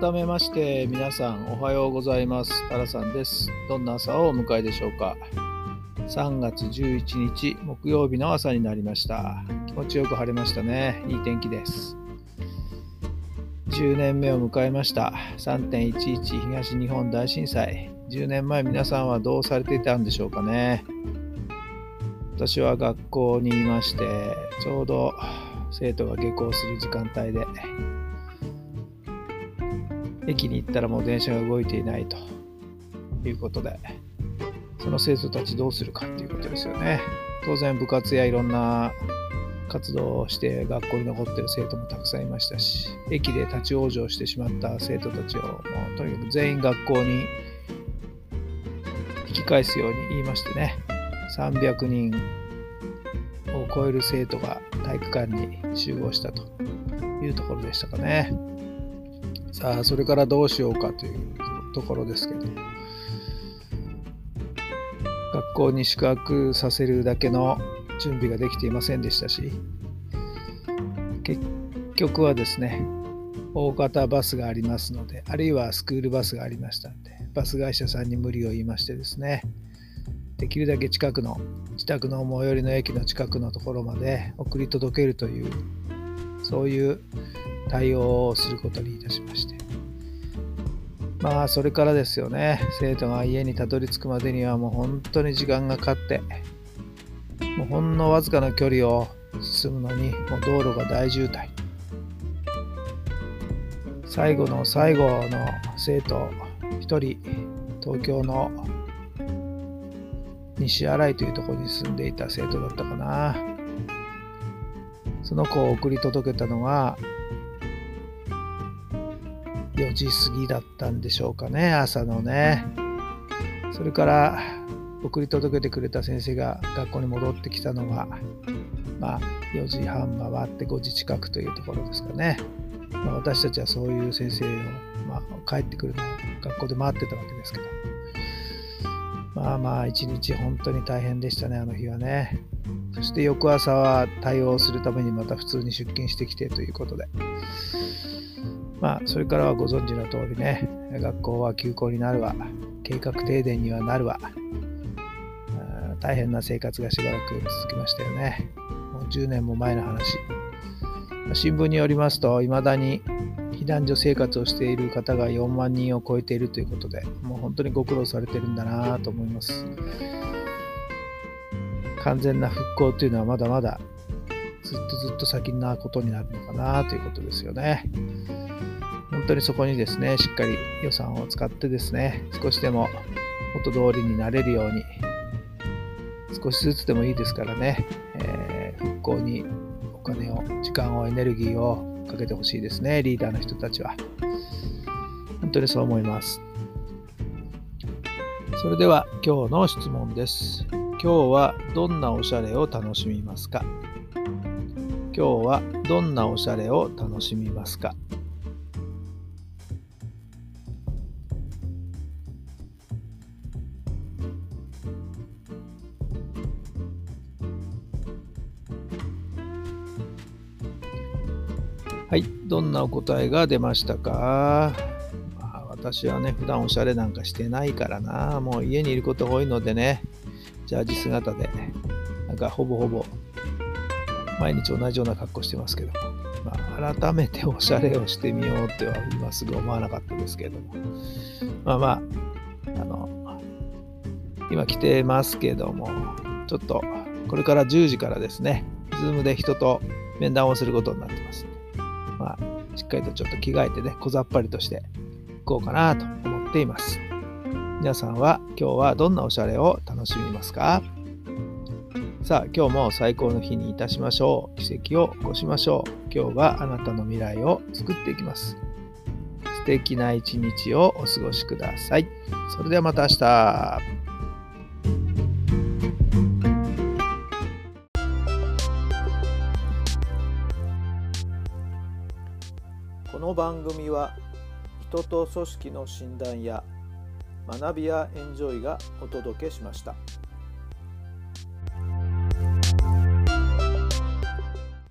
改めまして皆さんおはようございます。タラさんです。どんな朝をお迎えでしょうか。3月11日木曜日の朝になりました。気持ちよく晴れましたね。いい天気です。10年目を迎えました。3.11東日本大震災。10年前皆さんはどうされていたんでしょうかね。私は学校にいましてちょうど生徒が下校する時間帯で駅に行ったらもう電車が動いていないと。いうことでその生徒たちどうするかっていうことですよね。当然部活やいろんな活動をして学校に残ってる生徒もたくさんいましたし駅で立ち往生してしまった生徒たちをもうとにかく全員学校に引き返すように言いましてね。300人を超える生徒が体育館に集合したというところでしたかね。さあ、それからどうしようかというところですけど、学校に宿泊させるだけの準備ができていませんでしたし、結局はですね、大型バスがありますので、あるいはスクールバスがありましたので、バス会社さんに無理を言いましてですね、できるだけ近くの、自宅の最寄りの駅の近くのところまで送り届けるという、そういう対応をすることにいたしまして。まあ、それからですよね、生徒が家にたどり着くまでにはもう本当に時間がかかって、もうほんのわずかな距離を進むのに、もう道路が大渋滞。最後の最後の生徒1人、東京の西新井というところに住んでいた生徒だったかな。その子を送り届けたのが4時過ぎだったんでしょうかね、朝のね。それから送り届けてくれた先生が学校に戻ってきたのが、まあ、4時半回って5時近くというところですかね。まあ、私たちはそういう先生を、まあ、帰ってくるのを学校で待ってたわけですけど。まあまあ、一日本当に大変でしたね、あの日はね。そして翌朝は対応するためにまた普通に出勤してきてということで。まあ、それからはご存知の通りね、学校は休校になるわ、計画停電にはなるわ、大変な生活がしばらく続きましたよね。もう10年も前の話。新聞によりますと、いまだに避難所生活をしている方が4万人を超えているということで、もう本当にご苦労されてるんだなと思います。完全な復興というのはまだまだずっとずっと先なことになるのかなということですよね。本当にそこにですね、しっかり予算を使ってですね、少しでも元通りになれるように、少しずつでもいいですからね、えー、復興にお金を、時間を、エネルギーをかけてほしいですね、リーダーの人たちは。本当にそう思います。それでは今日の質問です。今日はどんなおしゃれを楽しみますか？今日はどんなおしゃれを楽しみますか？はい、どんなお答えが出ましたか、まあ、私はね、普段おしゃれなんかしてないからな、もう家にいることが多いのでね、ジャージ姿で、なんかほぼほぼ毎日同じような格好してますけど、まあ、改めておしゃれをしてみようっては今すぐ思わなかったですけれども、まあまあ、あの、今来てますけども、ちょっとこれから10時からですね、ズームで人と面談をすることになってます。まあ、しっかりとちょっと着替えてね、小ざっぱりとしていこうかなと思っています。皆さんは今日はどんなおしゃれを楽しみますか？さあ今日も最高の日にいたしましょう。奇跡を起こしましょう。今日があなたの未来を作っていきます。素敵な一日をお過ごしください。それではまた明日。この番組は人と組織の診断や学びやエンジョイがお届けしました。